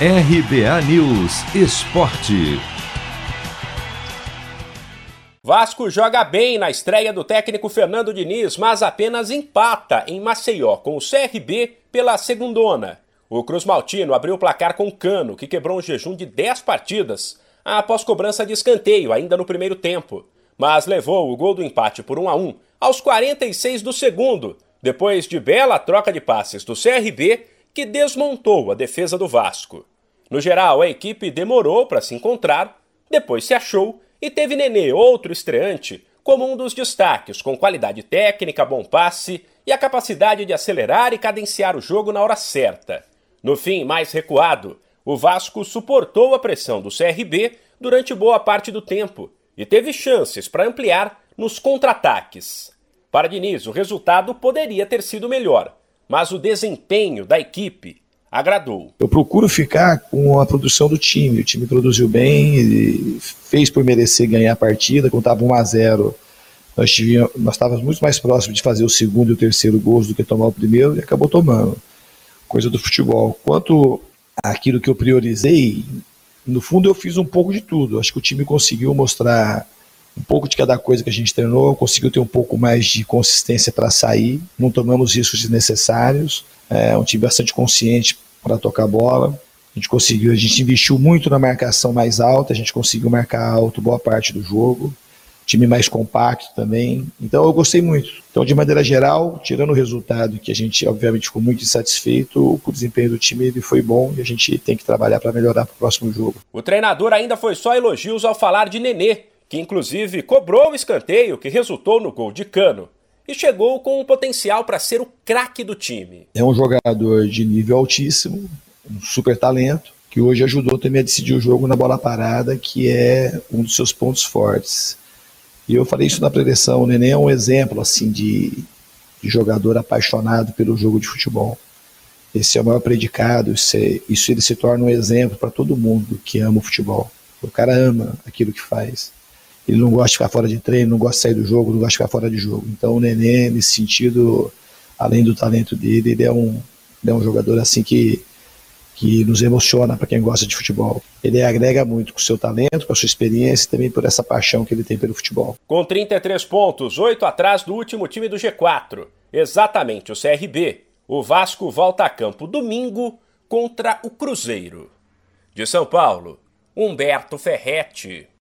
RBA News Esporte. Vasco joga bem na estreia do técnico Fernando Diniz, mas apenas empata em Maceió com o CRB pela segundona. O Cruz Maltino abriu o placar com Cano, que quebrou um jejum de 10 partidas, após cobrança de escanteio ainda no primeiro tempo, mas levou o gol do empate por 1 a 1 aos 46 do segundo, depois de bela troca de passes do CRB que desmontou a defesa do Vasco. No geral, a equipe demorou para se encontrar, depois se achou e teve Nenê, outro estreante, como um dos destaques, com qualidade técnica, bom passe e a capacidade de acelerar e cadenciar o jogo na hora certa. No fim, mais recuado, o Vasco suportou a pressão do CRB durante boa parte do tempo e teve chances para ampliar nos contra-ataques. Para Diniz, o resultado poderia ter sido melhor, mas o desempenho da equipe agradou. Eu procuro ficar com a produção do time. O time produziu bem, fez por merecer ganhar a partida. Quando estava 1 a 0 nós, nós estávamos muito mais próximos de fazer o segundo e o terceiro gols do que tomar o primeiro e acabou tomando. Coisa do futebol. Quanto àquilo que eu priorizei, no fundo eu fiz um pouco de tudo. Acho que o time conseguiu mostrar um pouco de cada coisa que a gente treinou, conseguiu ter um pouco mais de consistência para sair, não tomamos riscos desnecessários. É um time bastante consciente para tocar a bola. A gente conseguiu, a gente investiu muito na marcação mais alta, a gente conseguiu marcar alto boa parte do jogo. Time mais compacto também. Então eu gostei muito. Então, de maneira geral, tirando o resultado, que a gente obviamente ficou muito insatisfeito, o desempenho do time ele foi bom e a gente tem que trabalhar para melhorar para o próximo jogo. O treinador ainda foi só elogios ao falar de Nenê, que inclusive cobrou o escanteio que resultou no gol de Cano e chegou com o potencial para ser o craque do time. É um jogador de nível altíssimo, um super talento, que hoje ajudou também a decidir o jogo na bola parada, que é um dos seus pontos fortes. E eu falei isso na preleção, o Nenê é um exemplo assim de, de jogador apaixonado pelo jogo de futebol. Esse é o maior predicado, isso, é, isso ele se torna um exemplo para todo mundo que ama o futebol. O cara ama aquilo que faz ele não gosta de ficar fora de treino, não gosta de sair do jogo, não gosta de ficar fora de jogo. Então o Nenê, nesse sentido, além do talento dele, ele é um, ele é um jogador assim que, que nos emociona para quem gosta de futebol. Ele agrega muito com o seu talento, com a sua experiência e também por essa paixão que ele tem pelo futebol. Com 33 pontos, 8 atrás do último time do G4, exatamente o CRB, o Vasco volta a campo domingo contra o Cruzeiro. De São Paulo, Humberto Ferretti.